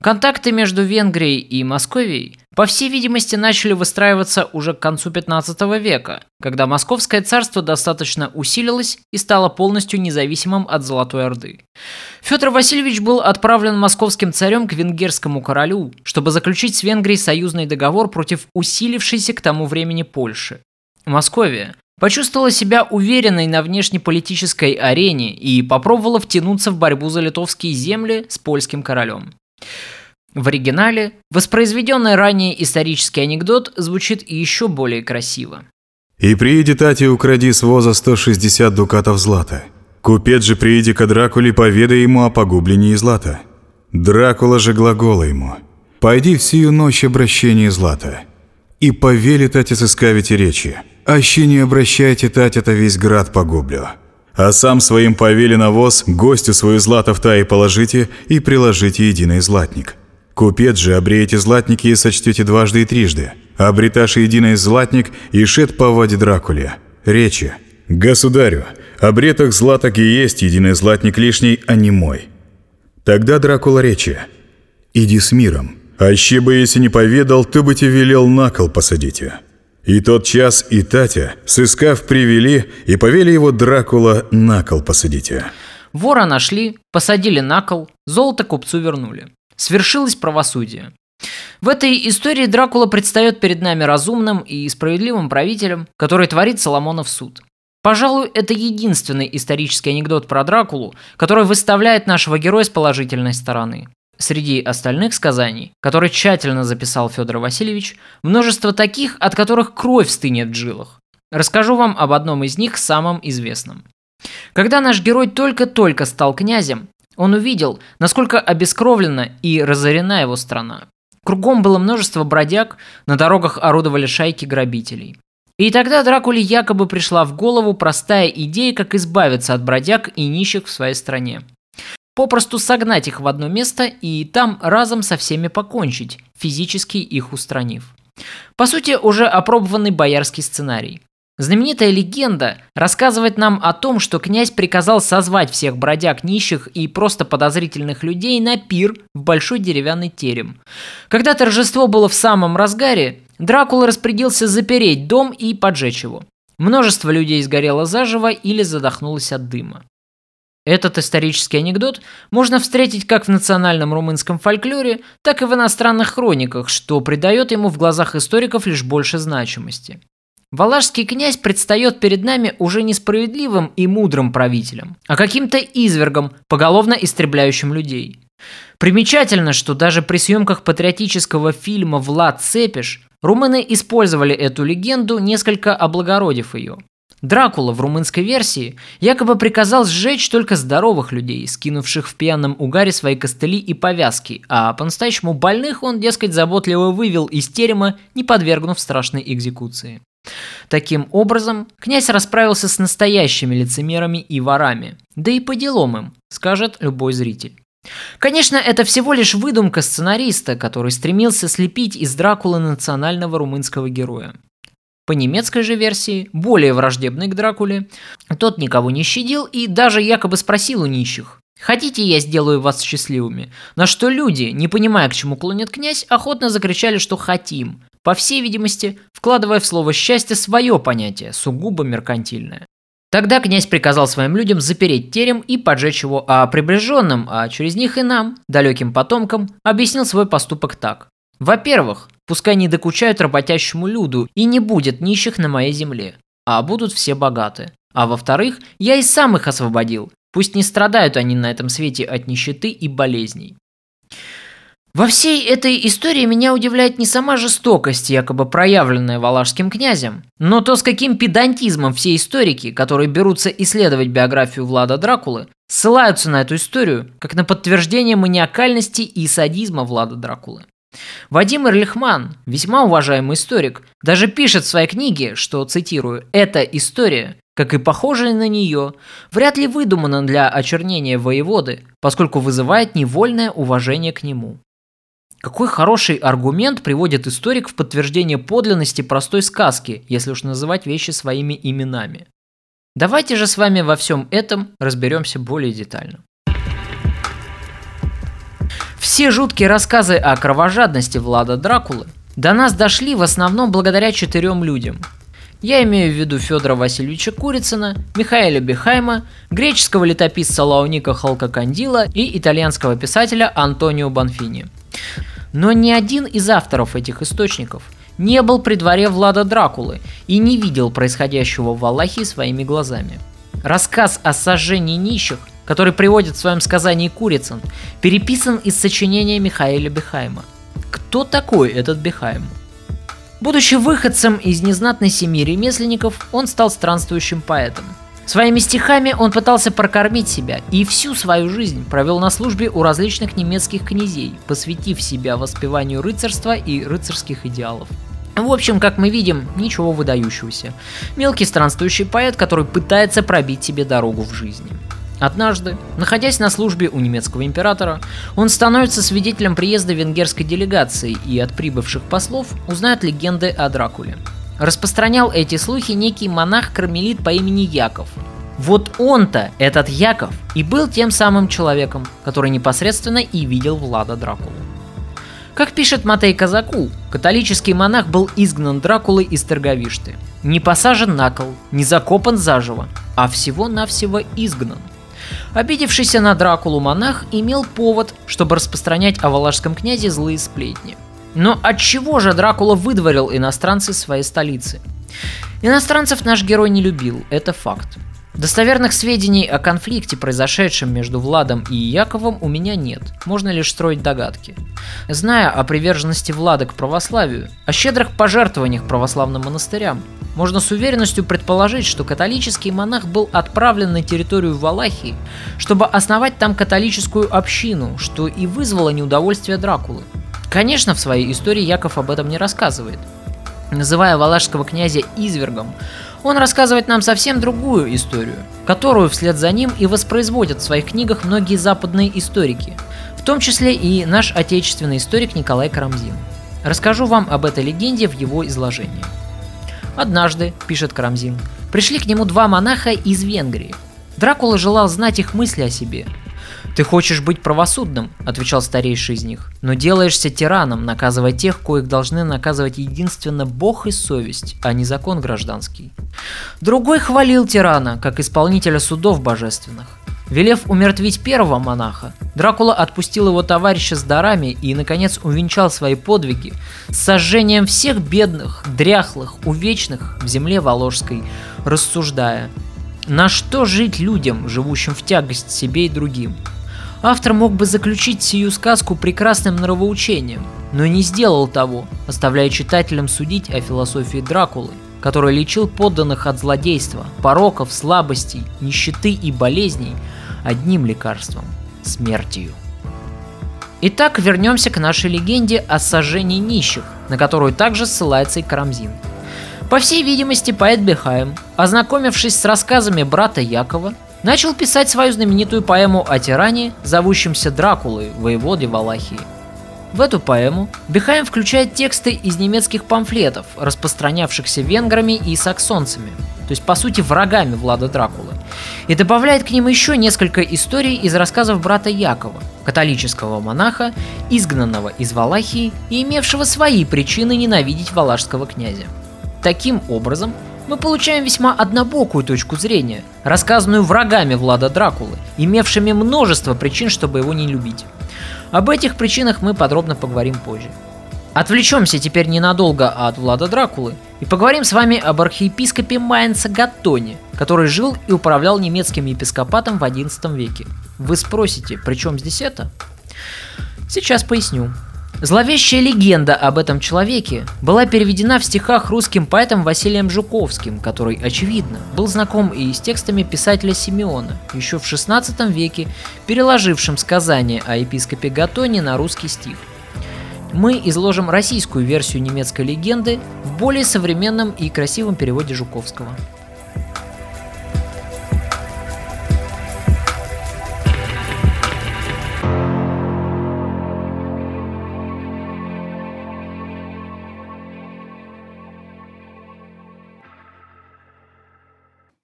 Speaker 9: Контакты между Венгрией и Московией, по всей видимости, начали выстраиваться уже к концу 15 века, когда Московское царство достаточно усилилось и стало полностью независимым от Золотой Орды. Федор Васильевич был отправлен московским царем к венгерскому королю, чтобы заключить с Венгрией союзный договор против усилившейся к тому времени Польши. Московия почувствовала себя уверенной на внешнеполитической арене и попробовала втянуться в борьбу за литовские земли с польским королем. В оригинале воспроизведенный ранее исторический анекдот звучит еще более красиво.
Speaker 17: «И прииди тати укради с воза 160 дукатов злата. Купец же прииди ка Дракуле, поведай ему о погублении злата. Дракула же глагола ему. Пойди в сию ночь обращение злата. И повели тать сыскавите речи. Аще не обращайте тать, это весь град погублю. А сам своим повели на воз, гостю свою злато в таи положите и приложите единый златник. Купец же обреете златники и сочтете дважды и трижды. Обреташь единый златник и шед по воде Дракуле. Речи. Государю, обретах златок и есть единый златник лишний, а не мой. Тогда Дракула речи. Иди с миром. Аще бы, если не поведал, то бы тебе велел на кол посадите. И тот час и Татя, сыскав, привели и повели его Дракула на кол посадите.
Speaker 9: Вора нашли, посадили на кол, золото купцу вернули. Свершилось правосудие. В этой истории Дракула предстает перед нами разумным и справедливым правителем, который творит Соломонов суд. Пожалуй, это единственный исторический анекдот про Дракулу, который выставляет нашего героя с положительной стороны. Среди остальных сказаний, которые тщательно записал Федор Васильевич, множество таких, от которых кровь стынет в жилах. Расскажу вам об одном из них, самом известном. Когда наш герой только-только стал князем, он увидел, насколько обескровлена и разорена его страна. Кругом было множество бродяг, на дорогах орудовали шайки грабителей. И тогда Дракуле якобы пришла в голову простая идея, как избавиться от бродяг и нищих в своей стране. Попросту согнать их в одно место и там разом со всеми покончить, физически их устранив. По сути, уже опробованный боярский сценарий. Знаменитая легенда рассказывает нам о том, что князь приказал созвать всех бродяг нищих и просто подозрительных людей на пир в большой деревянный терем. Когда торжество было в самом разгаре, Дракула распорядился запереть дом и поджечь его. Множество людей сгорело заживо или задохнулось от дыма. Этот исторический анекдот можно встретить как в национальном румынском фольклоре, так и в иностранных хрониках, что придает ему в глазах историков лишь больше значимости. Валашский князь предстает перед нами уже несправедливым и мудрым правителем, а каким-то извергом, поголовно истребляющим людей. Примечательно, что даже при съемках патриотического фильма «Влад Цепиш» румыны использовали эту легенду, несколько облагородив ее. Дракула в румынской версии якобы приказал сжечь только здоровых людей, скинувших в пьяном угаре свои костыли и повязки, а по-настоящему больных он, дескать, заботливо вывел из терема, не подвергнув страшной экзекуции. Таким образом, князь расправился с настоящими лицемерами и ворами. Да и по делам им, скажет любой зритель. Конечно, это всего лишь выдумка сценариста, который стремился слепить из Дракулы национального румынского героя. По немецкой же версии, более враждебный к Дракуле, тот никого не щадил и даже якобы спросил у нищих, «Хотите, я сделаю вас счастливыми?» На что люди, не понимая, к чему клонит князь, охотно закричали, что «хотим», по всей видимости, вкладывая в слово «счастье» свое понятие, сугубо меркантильное. Тогда князь приказал своим людям запереть терем и поджечь его, а приближенным, а через них и нам, далеким потомкам, объяснил свой поступок так. Во-первых, пускай не докучают работящему люду и не будет нищих на моей земле, а будут все богаты. А во-вторых, я и сам их освободил, пусть не страдают они на этом свете от нищеты и болезней. Во всей этой истории меня удивляет не сама жестокость, якобы проявленная валашским князем, но то, с каким педантизмом все историки, которые берутся исследовать биографию Влада Дракулы, ссылаются на эту историю, как на подтверждение маниакальности и садизма Влада Дракулы. Вадим Эрлихман, весьма уважаемый историк, даже пишет в своей книге, что, цитирую, «эта история, как и похожая на нее, вряд ли выдумана для очернения воеводы, поскольку вызывает невольное уважение к нему». Какой хороший аргумент приводит историк в подтверждение подлинности простой сказки, если уж называть вещи своими именами. Давайте же с вами во всем этом разберемся более детально. Все жуткие рассказы о кровожадности Влада Дракулы до нас дошли в основном благодаря четырем людям. Я имею в виду Федора Васильевича Курицына, Михаэля Бихайма, греческого летописца Лауника Халкакандила и итальянского писателя Антонио Банфини – но ни один из авторов этих источников не был при дворе Влада Дракулы и не видел происходящего в Валахии своими глазами. Рассказ о сожжении нищих, который приводит в своем сказании Курицын, переписан из сочинения Михаэля Бехайма. Кто такой этот Бехайм? Будучи выходцем из незнатной семьи ремесленников, он стал странствующим поэтом – Своими стихами он пытался прокормить себя и всю свою жизнь провел на службе у различных немецких князей, посвятив себя воспеванию рыцарства и рыцарских идеалов. В общем, как мы видим, ничего выдающегося. Мелкий странствующий поэт, который пытается пробить себе дорогу в жизни. Однажды, находясь на службе у немецкого императора, он становится свидетелем приезда венгерской делегации и от прибывших послов узнает легенды о Дракуле. Распространял эти слухи некий монах-кармелит по имени Яков. Вот он-то, этот Яков, и был тем самым человеком, который непосредственно и видел Влада Дракулу. Как пишет Матей Казаку, католический монах был изгнан Дракулой из Торговишты. Не посажен на кол, не закопан заживо, а всего-навсего изгнан. Обидевшийся на Дракулу монах имел повод, чтобы распространять о валашском князе злые сплетни. Но от чего же Дракула выдворил иностранцы своей столицы? Иностранцев наш герой не любил, это факт. Достоверных сведений о конфликте, произошедшем между Владом и Яковом, у меня нет. Можно лишь строить догадки. Зная о приверженности Влада к православию, о щедрых пожертвованиях православным монастырям, можно с уверенностью предположить, что католический монах был отправлен на территорию Валахии, чтобы основать там католическую общину, что и вызвало неудовольствие Дракулы. Конечно, в своей истории Яков об этом не рассказывает. Называя валашского князя извергом, он рассказывает нам совсем другую историю, которую вслед за ним и воспроизводят в своих книгах многие западные историки, в том числе и наш отечественный историк Николай Карамзин. Расскажу вам об этой легенде в его изложении. Однажды, пишет Карамзин, пришли к нему два монаха из Венгрии. Дракула желал знать их мысли о себе, «Ты хочешь быть правосудным», — отвечал старейший из них, «но делаешься тираном, наказывая тех, коих должны наказывать единственно Бог и совесть, а не закон гражданский». Другой хвалил тирана, как исполнителя судов божественных. Велев умертвить первого монаха, Дракула отпустил его товарища с дарами и, наконец, увенчал свои подвиги с сожжением всех бедных, дряхлых, увечных в земле Воложской, рассуждая, на что жить людям, живущим в тягость себе и другим – Автор мог бы заключить сию сказку прекрасным нравоучением, но не сделал того, оставляя читателям судить о философии Дракулы, который лечил подданных от злодейства, пороков, слабостей, нищеты и болезней одним лекарством – смертью. Итак, вернемся к нашей легенде о сожжении нищих, на которую также ссылается и Карамзин. По всей видимости, поэт Бехаем, ознакомившись с рассказами брата Якова, начал писать свою знаменитую поэму о тиране, зовущемся Дракулой, воеводе Валахии. В эту поэму Бехайм включает тексты из немецких памфлетов, распространявшихся венграми и саксонцами, то есть по сути врагами Влада Дракулы, и добавляет к ним еще несколько историй из рассказов брата Якова, католического монаха, изгнанного из Валахии и имевшего свои причины ненавидеть валашского князя. Таким образом, мы получаем весьма однобокую точку зрения, рассказанную врагами Влада Дракулы, имевшими множество причин, чтобы его не любить. Об этих причинах мы подробно поговорим позже. Отвлечемся теперь ненадолго от Влада Дракулы и поговорим с вами об архиепископе Майнца Гаттоне, который жил и управлял немецким епископатом в XI веке. Вы спросите, при чем здесь это? Сейчас поясню. Зловещая легенда об этом человеке была переведена в стихах русским поэтом Василием Жуковским, который, очевидно, был знаком и с текстами писателя Симеона, еще в XVI веке переложившим сказание о епископе Гатоне на русский стих. Мы изложим российскую версию немецкой легенды в более современном и красивом переводе Жуковского.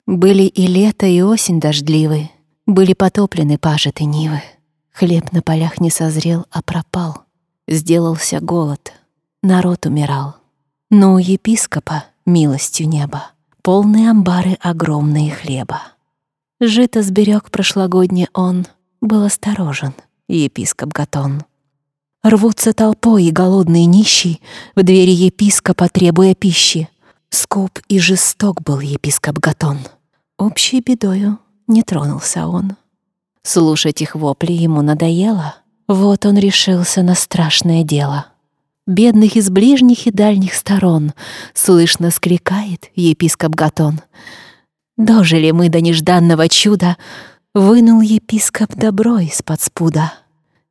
Speaker 18: Были и лето, и осень дождливы, Были потоплены пажиты нивы. Хлеб на полях не созрел, а пропал. Сделался голод, народ умирал. Но у епископа, милостью неба, Полные амбары огромные хлеба. Жито сберег прошлогодний он, Был осторожен, епископ Гатон. Рвутся толпой и голодный нищий В двери епископа, требуя пищи. Скуп и жесток был епископ Гатон. Общей бедою не тронулся он. Слушать их вопли ему надоело. Вот он решился на страшное дело. Бедных из ближних и дальних сторон Слышно скрикает епископ Гатон. Дожили мы до нежданного чуда, Вынул епископ добро из-под спуда.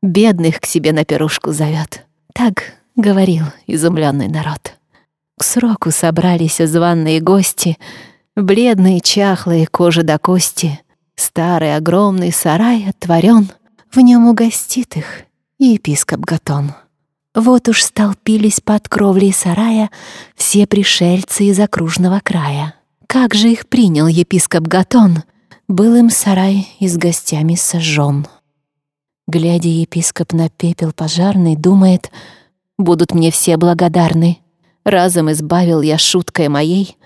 Speaker 18: Бедных к себе на пирушку зовет. Так говорил изумленный народ. К сроку собрались званные гости, Бледные, чахлые, кожи до кости. Старый огромный сарай отворен, В нем угостит их епископ Гатон. Вот уж столпились под кровлей сарая Все пришельцы из окружного края. Как же их принял епископ Гатон — был им сарай и с гостями сожжен. Глядя епископ на пепел пожарный, думает, будут мне все благодарны. Разом избавил я шуткой моей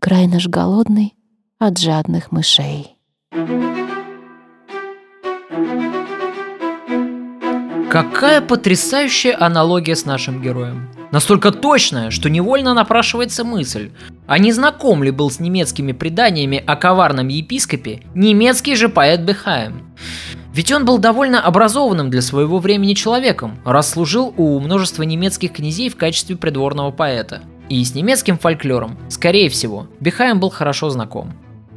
Speaker 18: край наш голодный от жадных мышей.
Speaker 9: Какая потрясающая аналогия с нашим героем. Настолько точная, что невольно напрашивается мысль, а не знаком ли был с немецкими преданиями о коварном епископе немецкий же поэт Бехаем? Ведь он был довольно образованным для своего времени человеком, раз служил у множества немецких князей в качестве придворного поэта. И с немецким фольклором, скорее всего, Бехаем был хорошо знаком.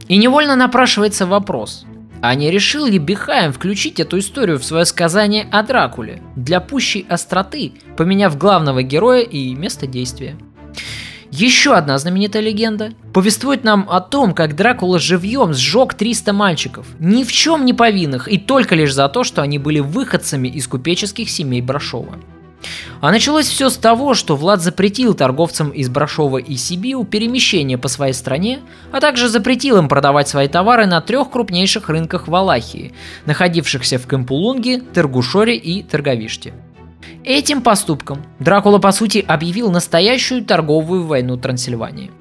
Speaker 9: И невольно напрашивается вопрос, а не решил ли Бихаем включить эту историю в свое сказание о Дракуле для пущей остроты, поменяв главного героя и место действия? Еще одна знаменитая легенда повествует нам о том, как Дракула живьем сжег 300 мальчиков, ни в чем не повинных и только лишь за то, что они были выходцами из купеческих семей Брашова. А началось все с того, что Влад запретил торговцам из Брашова и Сибиу перемещение по своей стране, а также запретил им продавать свои товары на трех крупнейших рынках Валахии, находившихся в Кемпулунге, Тергушоре и Терговиште. Этим поступком Дракула по сути объявил настоящую торговую войну Трансильвании.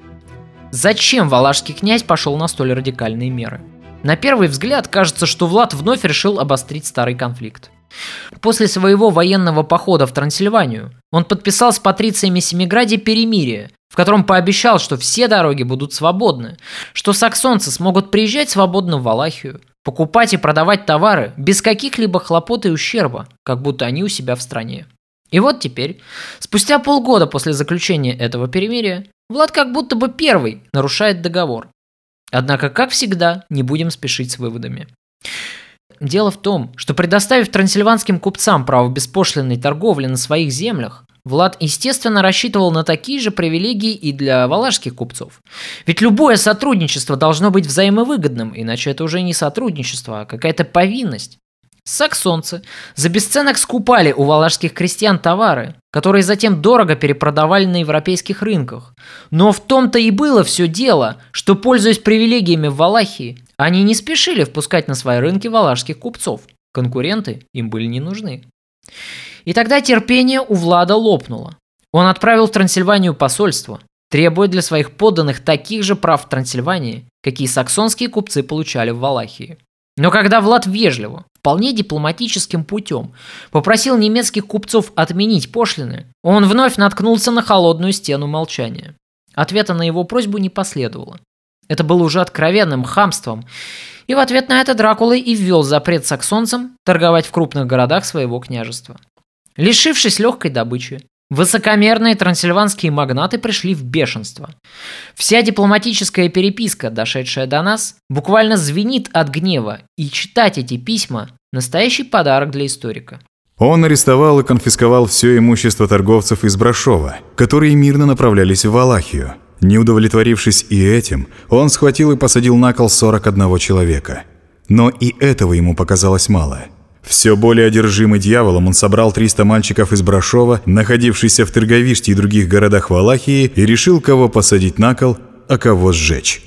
Speaker 9: Зачем валашский князь пошел на столь радикальные меры? На первый взгляд кажется, что Влад вновь решил обострить старый конфликт. После своего военного похода в Трансильванию он подписал с патрициями Семиграде перемирие, в котором пообещал, что все дороги будут свободны, что саксонцы смогут приезжать свободно в Валахию, покупать и продавать товары без каких-либо хлопот и ущерба, как будто они у себя в стране. И вот теперь, спустя полгода после заключения этого перемирия, Влад как будто бы первый нарушает договор. Однако, как всегда, не будем спешить с выводами. Дело в том, что предоставив трансильванским купцам право беспошлинной торговли на своих землях, Влад, естественно, рассчитывал на такие же привилегии и для валашских купцов. Ведь любое сотрудничество должно быть взаимовыгодным, иначе это уже не сотрудничество, а какая-то повинность. Саксонцы за бесценок скупали у валашских крестьян товары, которые затем дорого перепродавали на европейских рынках. Но в том-то и было все дело, что, пользуясь привилегиями в Валахии, они не спешили впускать на свои рынки валашских купцов. Конкуренты им были не нужны. И тогда терпение у Влада лопнуло. Он отправил в Трансильванию посольство, требуя для своих подданных таких же прав в Трансильвании, какие саксонские купцы получали в Валахии. Но когда Влад вежливо, вполне дипломатическим путем попросил немецких купцов отменить пошлины, он вновь наткнулся на холодную стену молчания. Ответа на его просьбу не последовало. Это было уже откровенным хамством. И в ответ на это Дракула и ввел запрет саксонцам торговать в крупных городах своего княжества. Лишившись легкой добычи, высокомерные трансильванские магнаты пришли в бешенство. Вся дипломатическая переписка, дошедшая до нас, буквально звенит от гнева, и читать эти письма – настоящий подарок для историка.
Speaker 17: Он арестовал и конфисковал все имущество торговцев из Брашова, которые мирно направлялись в Валахию – не удовлетворившись и этим, он схватил и посадил на кол 41 человека. Но и этого ему показалось мало. Все более одержимый дьяволом, он собрал 300 мальчиков из Брашова, находившихся в Терговиште и других городах Валахии, и решил, кого посадить на кол, а кого сжечь.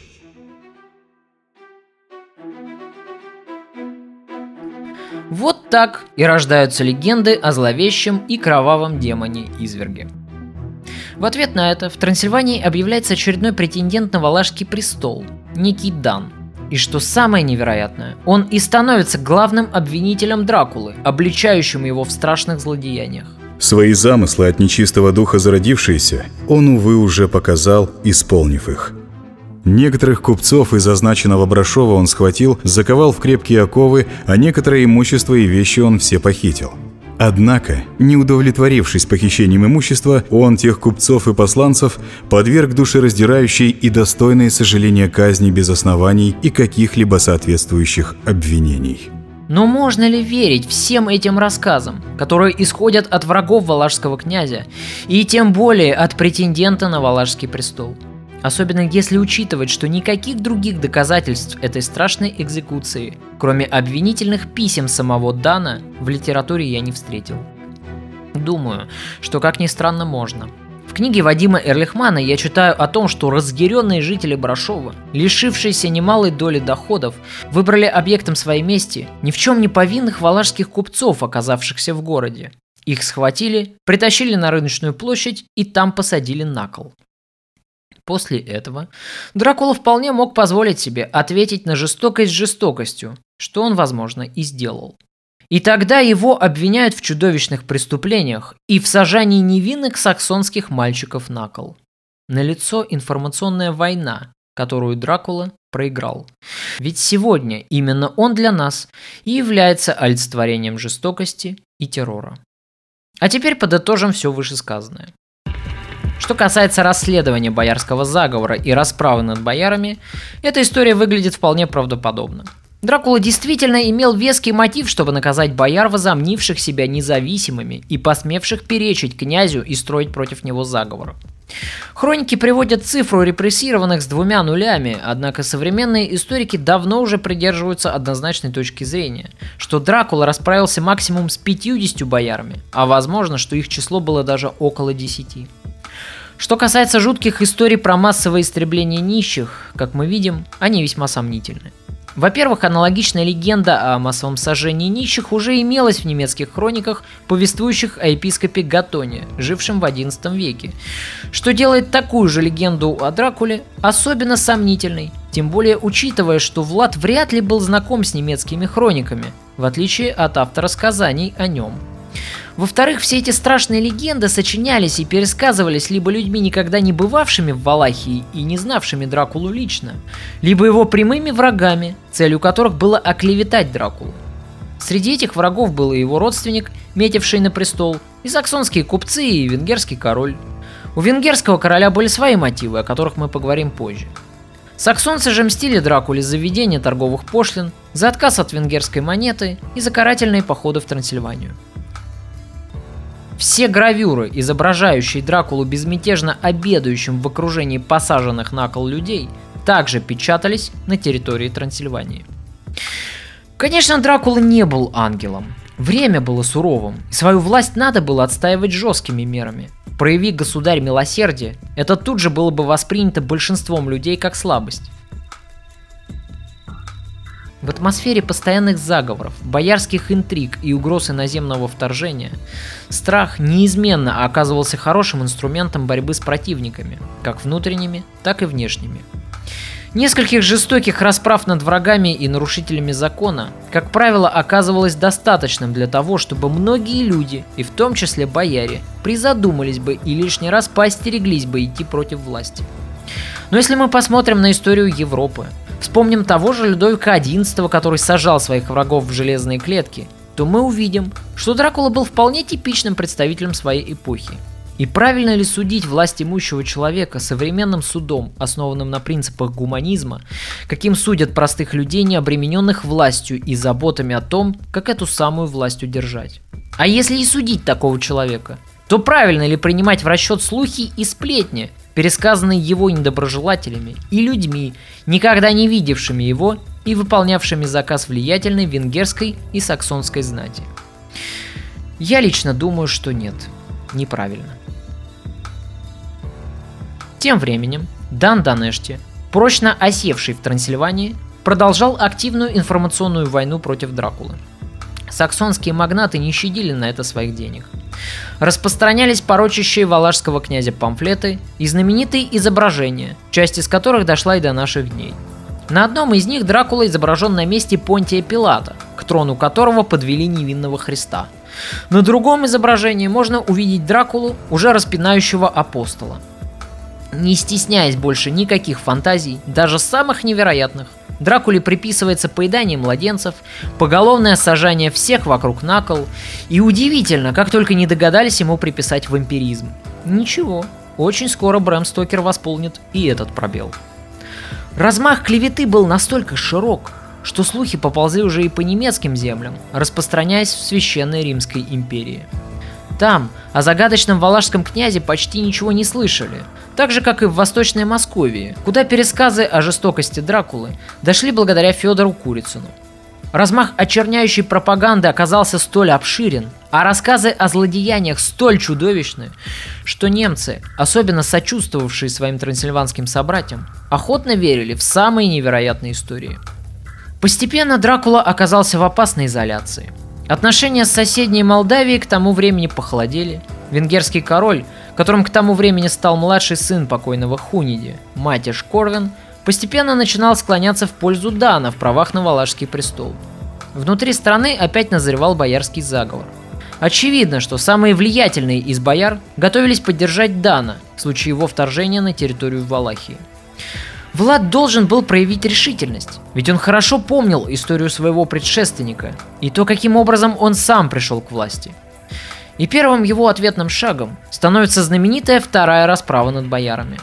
Speaker 9: Вот так и рождаются легенды о зловещем и кровавом демоне Изверге. В ответ на это в Трансильвании объявляется очередной претендент на Валашский престол, некий Дан. И что самое невероятное, он и становится главным обвинителем Дракулы, обличающим его в страшных злодеяниях.
Speaker 17: Свои замыслы от нечистого духа зародившиеся, он, увы, уже показал, исполнив их. Некоторых купцов из означенного Брашова он схватил, заковал в крепкие оковы, а некоторое имущество и вещи он все похитил – Однако, не удовлетворившись похищением имущества, он тех купцов и посланцев подверг душераздирающей и достойной сожаления казни без оснований и каких-либо соответствующих обвинений.
Speaker 9: Но можно ли верить всем этим рассказам, которые исходят от врагов Валашского князя, и тем более от претендента на Валашский престол? Особенно если учитывать, что никаких других доказательств этой страшной экзекуции, кроме обвинительных писем самого Дана, в литературе я не встретил. Думаю, что как ни странно можно. В книге Вадима Эрлихмана я читаю о том, что разъяренные жители Брашова, лишившиеся немалой доли доходов, выбрали объектом своей мести ни в чем не повинных валашских купцов, оказавшихся в городе. Их схватили, притащили на рыночную площадь и там посадили на кол. После этого Дракула вполне мог позволить себе ответить на жестокость жестокостью, что он, возможно, и сделал. И тогда его обвиняют в чудовищных преступлениях и в сажании невинных саксонских мальчиков на кол. Налицо информационная война, которую Дракула проиграл. Ведь сегодня именно он для нас и является олицетворением жестокости и террора. А теперь подытожим все вышесказанное. Что касается расследования боярского заговора и расправы над боярами, эта история выглядит вполне правдоподобно. Дракула действительно имел веский мотив, чтобы наказать бояр, возомнивших себя независимыми и посмевших перечить князю и строить против него заговор. Хроники приводят цифру репрессированных с двумя нулями, однако современные историки давно уже придерживаются однозначной точки зрения, что Дракула расправился максимум с 50 боярами, а возможно, что их число было даже около 10. Что касается жутких историй про массовое истребление нищих, как мы видим, они весьма сомнительны. Во-первых, аналогичная легенда о массовом сожжении нищих уже имелась в немецких хрониках, повествующих о епископе Гатоне, жившем в XI веке, что делает такую же легенду о Дракуле особенно сомнительной, тем более учитывая, что Влад вряд ли был знаком с немецкими хрониками, в отличие от автора сказаний о нем – во-вторых, все эти страшные легенды сочинялись и пересказывались либо людьми, никогда не бывавшими в Валахии и не знавшими Дракулу лично, либо его прямыми врагами, целью которых было оклеветать Дракулу. Среди этих врагов был и его родственник, метивший на престол, и саксонские купцы, и венгерский король. У венгерского короля были свои мотивы, о которых мы поговорим позже. Саксонцы же мстили Дракуле за введение торговых пошлин, за отказ от венгерской монеты и за карательные походы в Трансильванию. Все гравюры, изображающие Дракулу безмятежно обедающим в окружении посаженных на кол людей, также печатались на территории Трансильвании. Конечно, Дракула не был ангелом. Время было суровым, и свою власть надо было отстаивать жесткими мерами. Прояви государь милосердие, это тут же было бы воспринято большинством людей как слабость. В атмосфере постоянных заговоров, боярских интриг и угроз иноземного вторжения, страх неизменно оказывался хорошим инструментом борьбы с противниками, как внутренними, так и внешними. Нескольких жестоких расправ над врагами и нарушителями закона, как правило, оказывалось достаточным для того, чтобы многие люди, и в том числе бояре, призадумались бы и лишний раз поостереглись бы идти против власти. Но если мы посмотрим на историю Европы, Вспомним того же Людовика XI, который сажал своих врагов в железные клетки, то мы увидим, что Дракула был вполне типичным представителем своей эпохи. И правильно ли судить власть имущего человека современным судом, основанным на принципах гуманизма, каким судят простых людей, не обремененных властью и заботами о том, как эту самую власть удержать? А если и судить такого человека, то правильно ли принимать в расчет слухи и сплетни, пересказанные его недоброжелателями и людьми, никогда не видевшими его и выполнявшими заказ влиятельной венгерской и саксонской знати. Я лично думаю, что нет, неправильно. Тем временем Дан Данешти, прочно осевший в Трансильвании, продолжал активную информационную войну против Дракулы. Саксонские магнаты не щадили на это своих денег – распространялись порочащие валашского князя памфлеты и знаменитые изображения, часть из которых дошла и до наших дней. На одном из них Дракула изображен на месте Понтия Пилата, к трону которого подвели невинного Христа. На другом изображении можно увидеть Дракулу, уже распинающего апостола. Не стесняясь больше никаких фантазий, даже самых невероятных, Дракуле приписывается поедание младенцев, поголовное сажание всех вокруг на кол, и удивительно, как только не догадались ему приписать вампиризм. Ничего, очень скоро Брэм Стокер восполнит и этот пробел. Размах клеветы был настолько широк, что слухи поползли уже и по немецким землям, распространяясь в Священной Римской империи. Там о загадочном валашском князе почти ничего не слышали, так же, как и в Восточной Московии, куда пересказы о жестокости Дракулы дошли благодаря Федору Курицыну. Размах очерняющей пропаганды оказался столь обширен, а рассказы о злодеяниях столь чудовищны, что немцы, особенно сочувствовавшие своим трансильванским собратьям, охотно верили в самые невероятные истории. Постепенно Дракула оказался в опасной изоляции. Отношения с соседней Молдавией к тому времени похолодели. Венгерский король, которым к тому времени стал младший сын покойного Хуниди, Матиш Корвин, постепенно начинал склоняться в пользу Дана в правах на Валашский престол. Внутри страны опять назревал боярский заговор. Очевидно, что самые влиятельные из бояр готовились поддержать Дана в случае его вторжения на территорию Валахии. Влад должен был проявить решительность, ведь он хорошо помнил историю своего предшественника и то, каким образом он сам пришел к власти. И первым его ответным шагом становится знаменитая вторая расправа над боярами.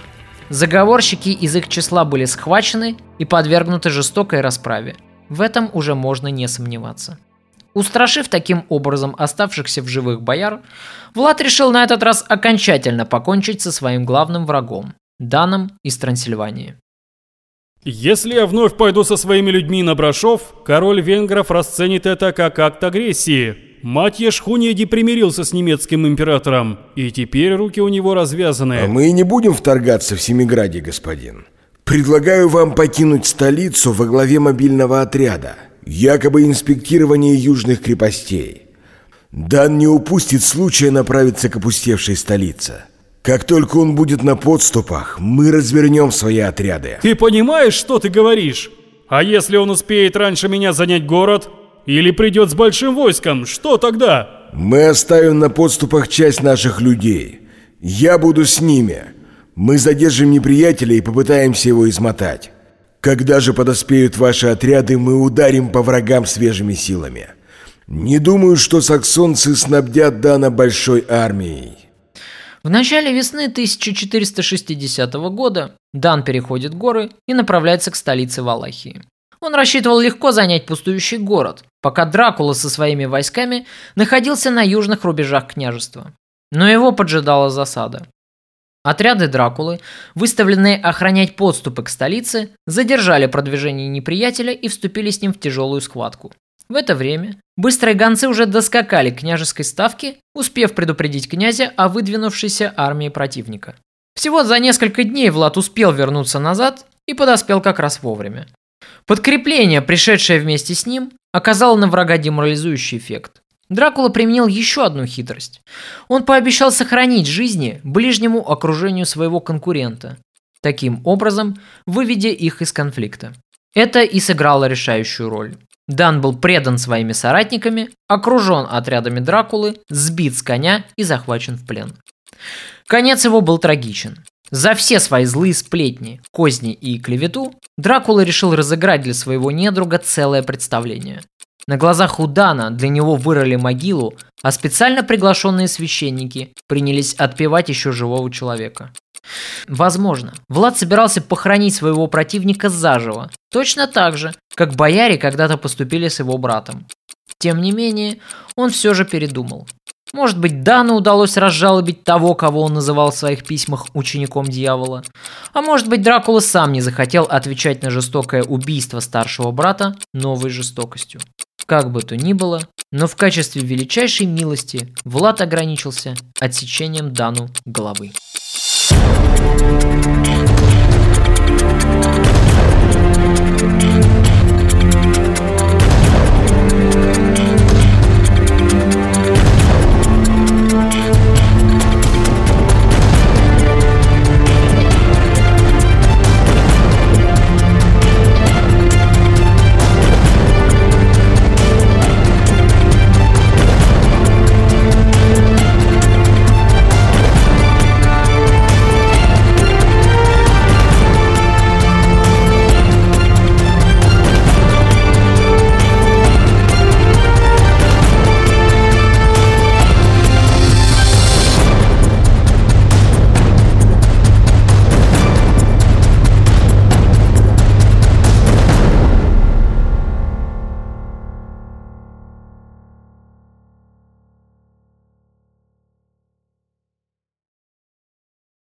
Speaker 9: Заговорщики из их числа были схвачены и подвергнуты жестокой расправе. В этом уже можно не сомневаться. Устрашив таким образом оставшихся в живых бояр, Влад решил на этот раз окончательно покончить со своим главным врагом – Даном из Трансильвании.
Speaker 5: Если я вновь пойду со своими людьми на Брашов, король венгров расценит это как акт агрессии. Матья Шхуньеди примирился с немецким императором, и теперь руки у него развязаны.
Speaker 14: А мы и не будем вторгаться в Семиграде, господин. Предлагаю вам покинуть столицу во главе мобильного отряда. Якобы инспектирование южных крепостей. Дан не упустит случая направиться к опустевшей столице. Как только он будет на подступах, мы развернем свои отряды.
Speaker 5: Ты понимаешь, что ты говоришь? А если он успеет раньше меня занять город? Или придет с большим войском, что тогда?
Speaker 14: Мы оставим на подступах часть наших людей. Я буду с ними. Мы задержим неприятеля и попытаемся его измотать. Когда же подоспеют ваши отряды, мы ударим по врагам свежими силами. Не думаю, что саксонцы снабдят Дана большой армией.
Speaker 9: В начале весны 1460 года Дан переходит горы и направляется к столице Валахии. Он рассчитывал легко занять пустующий город, пока Дракула со своими войсками находился на южных рубежах княжества. Но его поджидала засада. Отряды Дракулы, выставленные охранять подступы к столице, задержали продвижение неприятеля и вступили с ним в тяжелую схватку. В это время быстрые гонцы уже доскакали к княжеской ставке, успев предупредить князя о выдвинувшейся армии противника. Всего за несколько дней Влад успел вернуться назад и подоспел как раз вовремя. Подкрепление, пришедшее вместе с ним, оказало на врага деморализующий эффект. Дракула применил еще одну хитрость. Он пообещал сохранить жизни ближнему окружению своего конкурента, таким образом выведя их из конфликта. Это и сыграло решающую роль. Дан был предан своими соратниками, окружен отрядами Дракулы, сбит с коня и захвачен в плен. Конец его был трагичен. За все свои злые сплетни, козни и клевету Дракула решил разыграть для своего недруга целое представление. На глазах у Дана для него вырыли могилу, а специально приглашенные священники принялись отпевать еще живого человека. Возможно, Влад собирался похоронить своего противника заживо, точно так же, как бояре когда-то поступили с его братом. Тем не менее, он все же передумал. Может быть, Дану удалось разжалобить того, кого он называл в своих письмах учеником дьявола. А может быть, Дракула сам не захотел отвечать на жестокое убийство старшего брата новой жестокостью. Как бы то ни было, но в качестве величайшей милости Влад ограничился отсечением Дану головы. Thank you